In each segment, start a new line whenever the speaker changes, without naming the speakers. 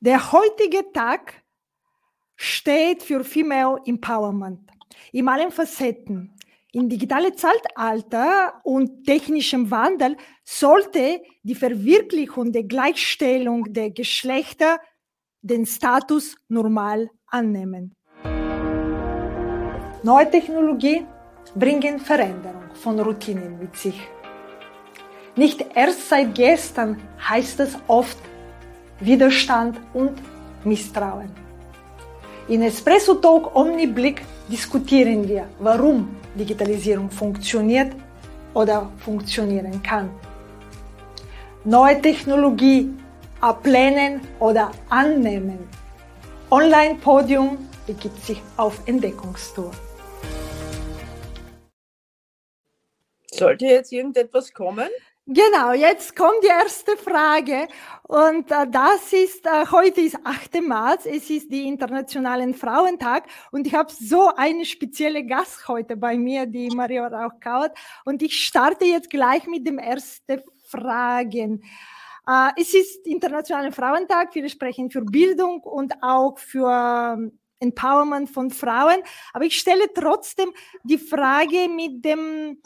Der heutige Tag steht für Female Empowerment in allen Facetten. Im digitalen Zeitalter und technischem Wandel sollte die Verwirklichung der Gleichstellung der Geschlechter den Status normal annehmen. Neue Technologie bringen Veränderung von Routinen mit sich. Nicht erst seit gestern heißt es oft Widerstand und Misstrauen. In Espresso Talk Omniblick diskutieren wir, warum Digitalisierung funktioniert oder funktionieren kann. Neue Technologie ablehnen oder annehmen. Online-Podium begibt sich auf Entdeckungstour.
Sollte jetzt irgendetwas kommen?
Genau, jetzt kommt die erste Frage. Und äh, das ist, äh, heute ist 8. März, es ist die Internationalen Frauentag. Und ich habe so eine spezielle Gast heute bei mir, die Maria Rauchkaut und ich starte jetzt gleich mit dem ersten Fragen. Äh, es ist Internationalen Frauentag, viele sprechen für Bildung und auch für ähm, Empowerment von Frauen, aber ich stelle trotzdem die Frage mit dem,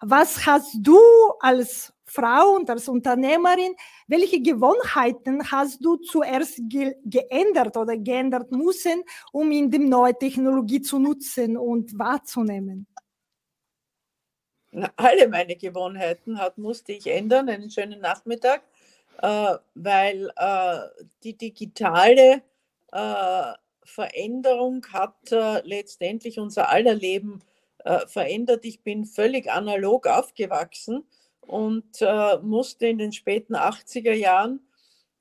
was hast du als Frau und als Unternehmerin, welche Gewohnheiten hast du zuerst ge geändert oder geändert müssen, um in die neue Technologie zu nutzen und wahrzunehmen?
alle meine Gewohnheiten hat, musste ich ändern. Einen schönen Nachmittag, äh, weil äh, die digitale äh, Veränderung hat äh, letztendlich unser aller Leben äh, verändert. Ich bin völlig analog aufgewachsen und äh, musste in den späten 80er Jahren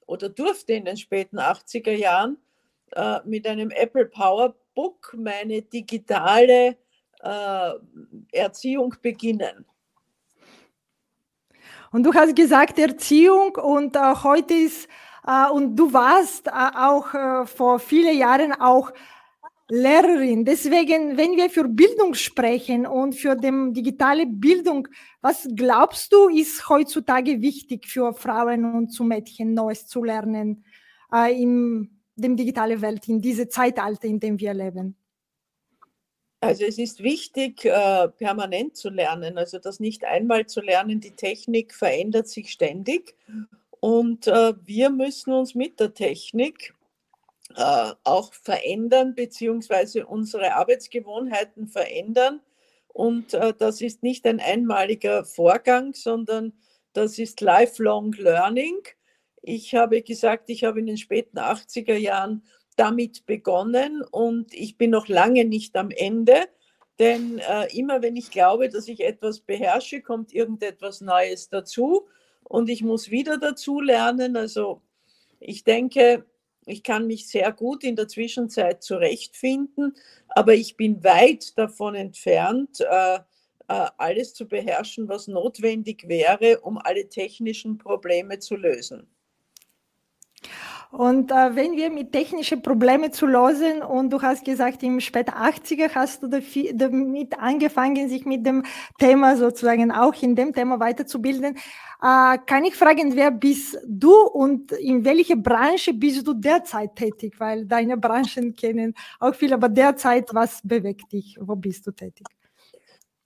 oder durfte in den späten 80er Jahren äh, mit einem Apple PowerBook meine digitale äh, Erziehung beginnen.
Und du hast gesagt Erziehung und äh, heute ist, äh, und du warst äh, auch vor vielen Jahren auch Lehrerin. Deswegen, wenn wir für Bildung sprechen und für die digitale Bildung, was glaubst du, ist heutzutage wichtig für Frauen und zu Mädchen Neues zu lernen äh, in der digitalen Welt, in diesem Zeitalter, in dem wir leben?
Also es ist wichtig, äh, permanent zu lernen, also das nicht einmal zu lernen. Die Technik verändert sich ständig und äh, wir müssen uns mit der Technik äh, auch verändern, beziehungsweise unsere Arbeitsgewohnheiten verändern. Und äh, das ist nicht ein einmaliger Vorgang, sondern das ist lifelong learning. Ich habe gesagt, ich habe in den späten 80er Jahren damit begonnen und ich bin noch lange nicht am Ende, denn äh, immer wenn ich glaube, dass ich etwas beherrsche, kommt irgendetwas Neues dazu und ich muss wieder dazu lernen. Also ich denke, ich kann mich sehr gut in der Zwischenzeit zurechtfinden, aber ich bin weit davon entfernt, äh, äh, alles zu beherrschen, was notwendig wäre, um alle technischen Probleme zu lösen.
Und äh, wenn wir mit technischen Problemen zu lösen und du hast gesagt, im späten 80er hast du damit angefangen, sich mit dem Thema sozusagen auch in dem Thema weiterzubilden, äh, kann ich fragen, wer bist du und in welcher Branche bist du derzeit tätig? Weil deine Branchen kennen auch viele, aber derzeit, was bewegt dich? Wo bist du tätig?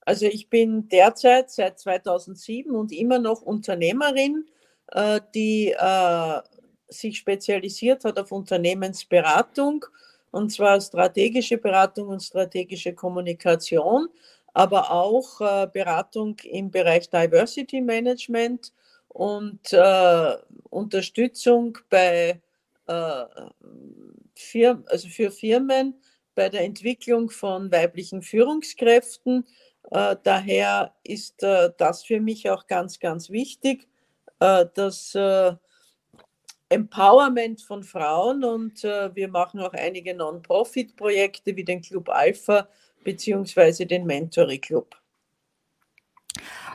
Also ich bin derzeit seit 2007 und immer noch Unternehmerin, äh, die äh, sich spezialisiert hat auf Unternehmensberatung, und zwar strategische Beratung und strategische Kommunikation, aber auch äh, Beratung im Bereich Diversity Management und äh, Unterstützung bei äh, Firmen, also für Firmen bei der Entwicklung von weiblichen Führungskräften. Äh, daher ist äh, das für mich auch ganz, ganz wichtig, äh, dass Empowerment von Frauen und äh, wir machen auch einige Non-Profit-Projekte wie den Club Alpha beziehungsweise den Mentoring Club.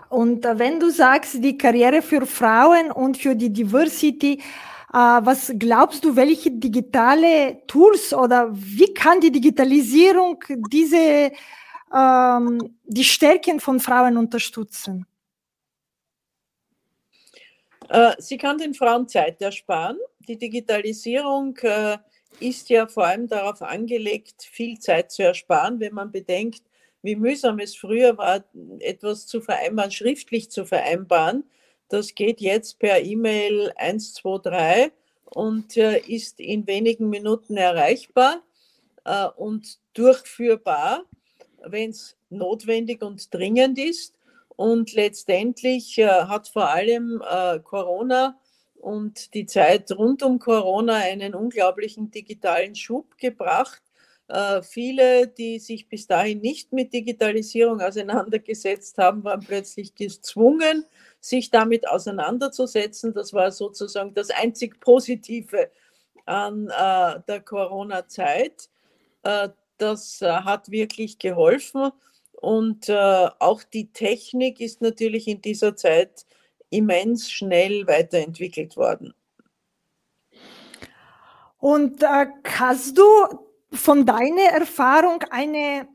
Und äh, wenn du sagst, die Karriere für Frauen und für die Diversity, äh, was glaubst du, welche digitale Tools oder wie kann die Digitalisierung diese ähm, die Stärken von Frauen unterstützen?
Äh, sie kann den Frauen Zeit ersparen. Die Digitalisierung äh, ist ja vor allem darauf angelegt, viel Zeit zu ersparen, wenn man bedenkt, wie mühsam es früher war, etwas zu vereinbaren, schriftlich zu vereinbaren. Das geht jetzt per E-Mail 123 und äh, ist in wenigen Minuten erreichbar und durchführbar, wenn es notwendig und dringend ist. Und letztendlich äh, hat vor allem äh, Corona und die Zeit rund um Corona einen unglaublichen digitalen Schub gebracht. Äh, viele, die sich bis dahin nicht mit Digitalisierung auseinandergesetzt haben, waren plötzlich gezwungen, sich damit auseinanderzusetzen. Das war sozusagen das einzig Positive an äh, der Corona-Zeit. Äh, das äh, hat wirklich geholfen. Und äh, auch die Technik ist natürlich in dieser Zeit immens schnell weiterentwickelt worden.
Und äh, hast du von deiner Erfahrung eine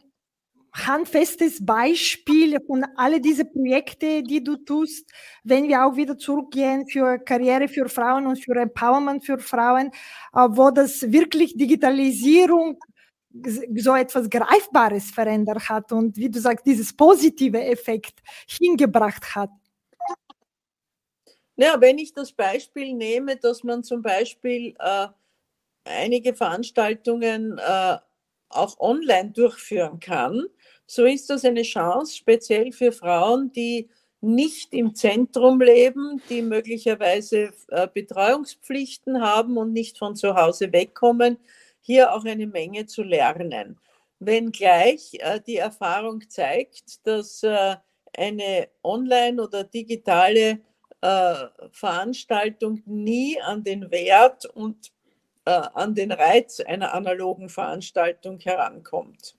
handfestes Beispiel von alle diese Projekte, die du tust, wenn wir auch wieder zurückgehen für Karriere für Frauen und für Empowerment für Frauen, äh, wo das wirklich Digitalisierung so etwas Greifbares verändert hat und wie du sagst, dieses positive Effekt hingebracht hat.
Ja, wenn ich das Beispiel nehme, dass man zum Beispiel äh, einige Veranstaltungen äh, auch online durchführen kann, so ist das eine Chance, speziell für Frauen, die nicht im Zentrum leben, die möglicherweise äh, Betreuungspflichten haben und nicht von zu Hause wegkommen, hier auch eine Menge zu lernen. Wenngleich äh, die Erfahrung zeigt, dass äh, eine online oder digitale äh, Veranstaltung nie an den Wert und äh, an den Reiz einer analogen Veranstaltung herankommt.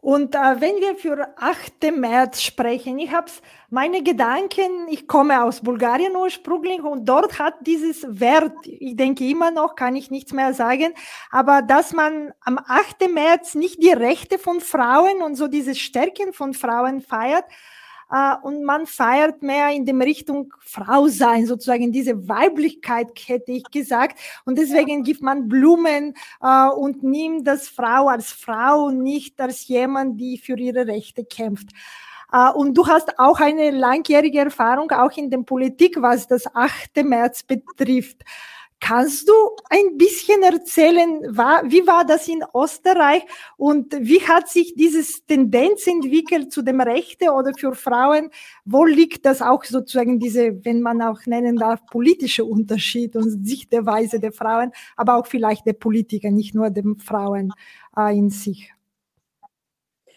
Und äh, wenn wir für 8. März sprechen, ich habe meine Gedanken, ich komme aus Bulgarien ursprünglich und dort hat dieses Wert, ich denke immer noch, kann ich nichts mehr sagen, aber dass man am 8. März nicht die Rechte von Frauen und so diese Stärken von Frauen feiert, äh, und man feiert mehr in dem Richtung Frau sein, sozusagen diese Weiblichkeit, hätte ich gesagt. Und deswegen gibt man Blumen äh, und nimmt das Frau als Frau, nicht als jemand, die für ihre Rechte kämpft. Uh, und du hast auch eine langjährige Erfahrung auch in der Politik, was das 8. März betrifft. Kannst du ein bisschen erzählen, wie war das in Österreich und wie hat sich dieses Tendenz entwickelt zu dem Rechte oder für Frauen? Wo liegt das auch sozusagen diese, wenn man auch nennen darf, politische Unterschied und Sichtweise der Frauen, aber auch vielleicht der Politiker, nicht nur den Frauen äh, in sich?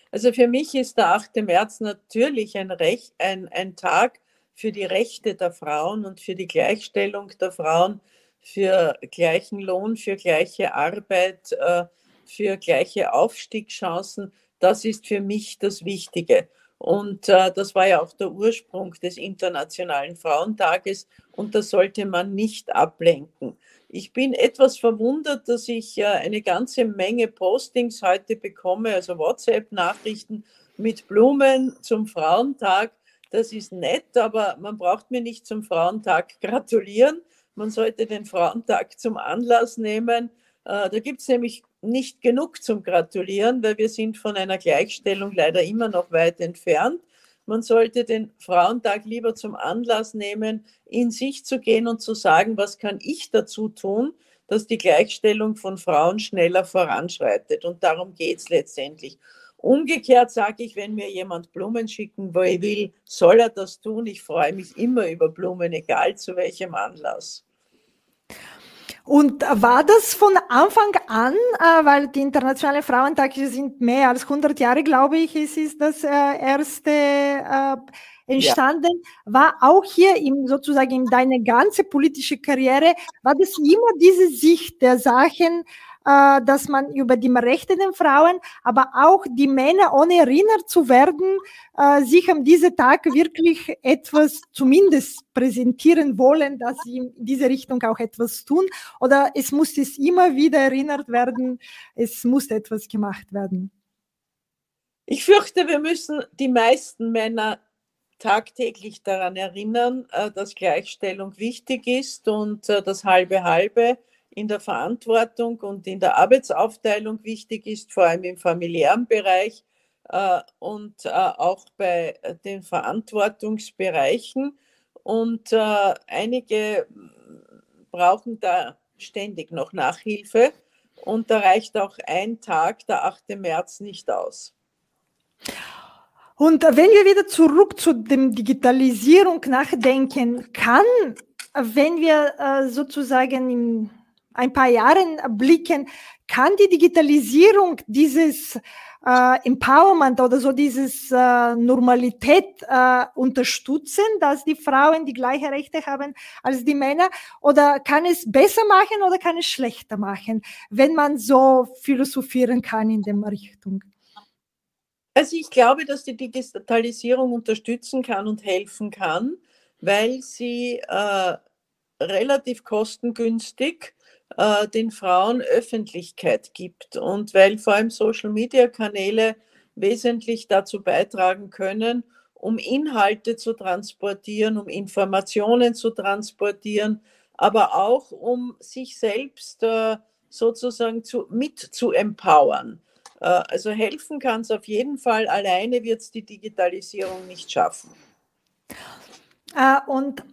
Also für mich ist der 8. März natürlich ein, Recht, ein, ein Tag für die Rechte der Frauen und für die Gleichstellung der Frauen für gleichen Lohn, für gleiche Arbeit, äh, für gleiche Aufstiegschancen. Das ist für mich das Wichtige. Und äh, das war ja auch der Ursprung des Internationalen Frauentages und das sollte man nicht ablenken. Ich bin etwas verwundert, dass ich äh, eine ganze Menge Postings heute bekomme, also WhatsApp-Nachrichten mit Blumen zum Frauentag. Das ist nett, aber man braucht mir nicht zum Frauentag gratulieren. Man sollte den Frauentag zum Anlass nehmen. Äh, da gibt es nämlich nicht genug zum Gratulieren, weil wir sind von einer Gleichstellung leider immer noch weit entfernt. Man sollte den Frauentag lieber zum Anlass nehmen, in sich zu gehen und zu sagen, was kann ich dazu tun, dass die Gleichstellung von Frauen schneller voranschreitet. Und darum geht es letztendlich. Umgekehrt sage ich, wenn mir jemand Blumen schicken will, soll er das tun. Ich freue mich immer über Blumen, egal zu welchem Anlass.
Und war das von Anfang an, äh, weil die Internationale Frauentage sind mehr als 100 Jahre, glaube ich, es ist das äh, erste äh, entstanden, ja. war auch hier im, sozusagen in deine ganze politische Karriere, war das immer diese Sicht der Sachen, äh, dass man über die Rechte der Frauen, aber auch die Männer, ohne erinnert zu werden, äh, sich an diesem Tag wirklich etwas zumindest präsentieren wollen, dass sie in diese Richtung auch etwas tun. Oder es muss es immer wieder erinnert werden, es muss etwas gemacht werden.
Ich fürchte, wir müssen die meisten Männer tagtäglich daran erinnern, äh, dass Gleichstellung wichtig ist und äh, das halbe halbe in der Verantwortung und in der Arbeitsaufteilung wichtig ist, vor allem im familiären Bereich äh, und auch bei den Verantwortungsbereichen. Und einige brauchen da ständig noch Nachhilfe und da reicht auch ein Tag, der 8. März, nicht aus.
Und wenn wir wieder zurück zu dem Digitalisierung nachdenken, kann, wenn wir äh, sozusagen in ein paar Jahren blicken, kann die Digitalisierung dieses äh, Empowerment oder so dieses äh, Normalität äh, unterstützen, dass die Frauen die gleichen Rechte haben als die Männer? Oder kann es besser machen oder kann es schlechter machen, wenn man so philosophieren kann in der Richtung?
Also ich glaube, dass die Digitalisierung unterstützen kann und helfen kann, weil sie äh, relativ kostengünstig äh, den Frauen Öffentlichkeit gibt und weil vor allem Social-Media-Kanäle wesentlich dazu beitragen können, um Inhalte zu transportieren, um Informationen zu transportieren, aber auch um sich selbst äh, sozusagen zu, mit zu empowern. Äh, also helfen kann es auf jeden Fall, alleine wird es die Digitalisierung nicht schaffen.
Und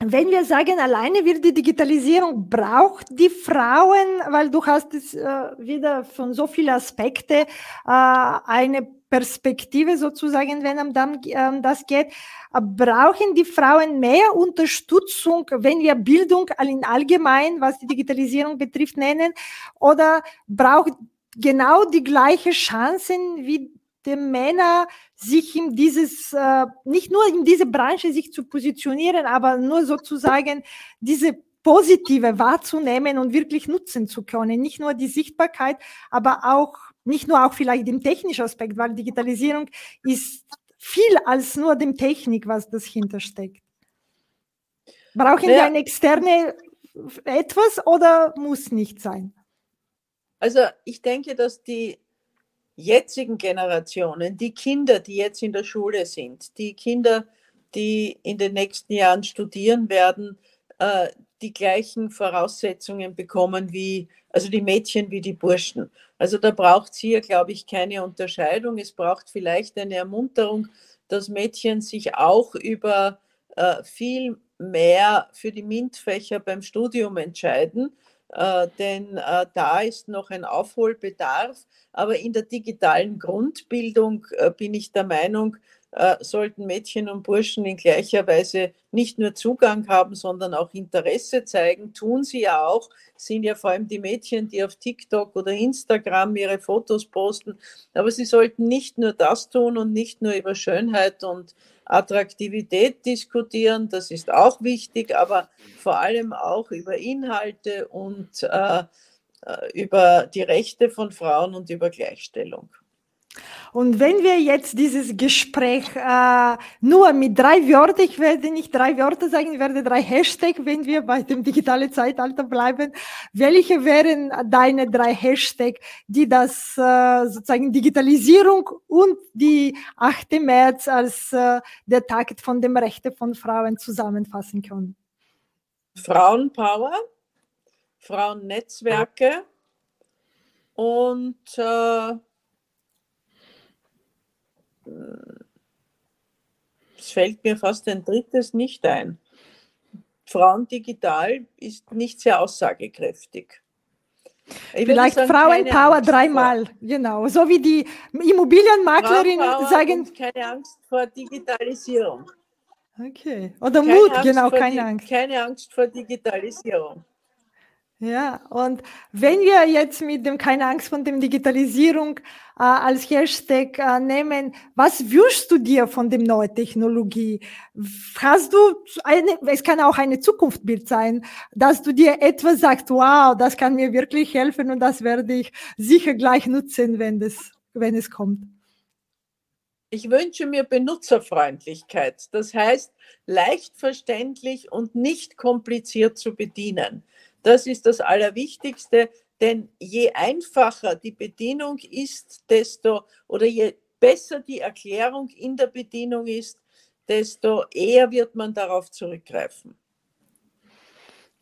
wenn wir sagen, alleine wird die Digitalisierung, braucht die Frauen, weil du hast es äh, wieder von so vielen Aspekten, eine Perspektive sozusagen, wenn um ähm, das geht, brauchen die Frauen mehr Unterstützung, wenn wir Bildung in allgemein, was die Digitalisierung betrifft, nennen, oder braucht genau die gleiche Chancen wie die Männer, sich in dieses, äh, nicht nur in diese Branche sich zu positionieren, aber nur sozusagen diese positive wahrzunehmen und wirklich nutzen zu können. Nicht nur die Sichtbarkeit, aber auch, nicht nur auch vielleicht dem technischen Aspekt, weil Digitalisierung ist viel als nur dem Technik, was das hintersteckt. Brauchen ja. wir eine externe etwas oder muss nicht sein?
Also ich denke, dass die jetzigen Generationen, die Kinder, die jetzt in der Schule sind, die Kinder, die in den nächsten Jahren studieren werden, äh, die gleichen Voraussetzungen bekommen wie, also die Mädchen wie die Burschen. Also da braucht es hier, glaube ich, keine Unterscheidung. Es braucht vielleicht eine Ermunterung, dass Mädchen sich auch über äh, viel mehr für die MINT-Fächer beim Studium entscheiden äh, denn äh, da ist noch ein Aufholbedarf. Aber in der digitalen Grundbildung äh, bin ich der Meinung, äh, sollten Mädchen und Burschen in gleicher Weise nicht nur Zugang haben, sondern auch Interesse zeigen. Tun sie ja auch, sind ja vor allem die Mädchen, die auf TikTok oder Instagram ihre Fotos posten. Aber sie sollten nicht nur das tun und nicht nur über Schönheit und Attraktivität diskutieren, das ist auch wichtig, aber vor allem auch über Inhalte und äh, äh, über die Rechte von Frauen und über Gleichstellung.
Und wenn wir jetzt dieses Gespräch äh, nur mit drei Wörtern, ich werde nicht drei Wörter sagen, ich werde drei Hashtags, wenn wir bei dem digitalen Zeitalter bleiben. Welche wären deine drei Hashtags, die das äh, sozusagen Digitalisierung und die 8. März als äh, der Tag von dem Rechte von Frauen zusammenfassen können?
Frauenpower, Frauennetzwerke und äh, es fällt mir fast ein drittes nicht ein. Frauen digital ist nicht sehr aussagekräftig.
Ich Vielleicht sagen, Frauenpower dreimal, genau. So wie die Immobilienmaklerinnen sagen.
keine Angst vor Digitalisierung.
Okay. Oder keine Mut, Angst genau, keine Angst.
Keine Angst vor Digitalisierung.
Ja, und wenn wir jetzt mit dem keine Angst von dem Digitalisierung äh, als Hashtag äh, nehmen, was wünschst du dir von dem neuen Technologie? Hast du eine, es kann auch eine Zukunftsbild sein, dass du dir etwas sagst, wow, das kann mir wirklich helfen und das werde ich sicher gleich nutzen, wenn das, wenn es kommt.
Ich wünsche mir Benutzerfreundlichkeit. Das heißt, leicht verständlich und nicht kompliziert zu bedienen. Das ist das Allerwichtigste, denn je einfacher die Bedienung ist, desto oder je besser die Erklärung in der Bedienung ist, desto eher wird man darauf zurückgreifen.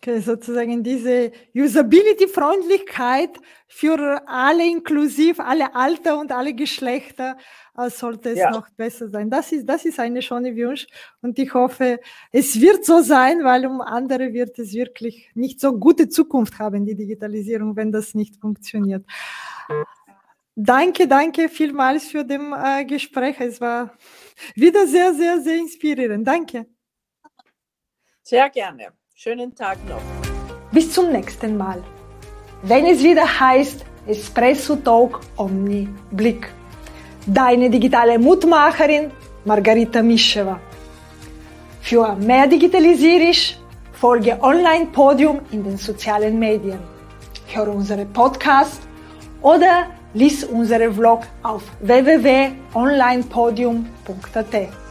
Okay, sozusagen diese Usability-Freundlichkeit für alle inklusiv, alle Alter und alle Geschlechter äh, sollte es ja. noch besser sein. Das ist, das ist eine schöne Wunsch und ich hoffe, es wird so sein, weil um andere wird es wirklich nicht so gute Zukunft haben, die Digitalisierung, wenn das nicht funktioniert. Danke, danke vielmals für das äh, Gespräch. Es war wieder sehr, sehr, sehr inspirierend. Danke.
Sehr gerne. Schönen Tag noch.
Bis zum nächsten Mal. Wenn es wieder heißt Espresso Talk Omni Blick. Deine digitale Mutmacherin Margarita Mischewa. Für mehr Digitalisierisch folge Online Podium in den sozialen Medien. Höre unsere Podcast oder lies unsere Vlog auf www.onlinepodium.at.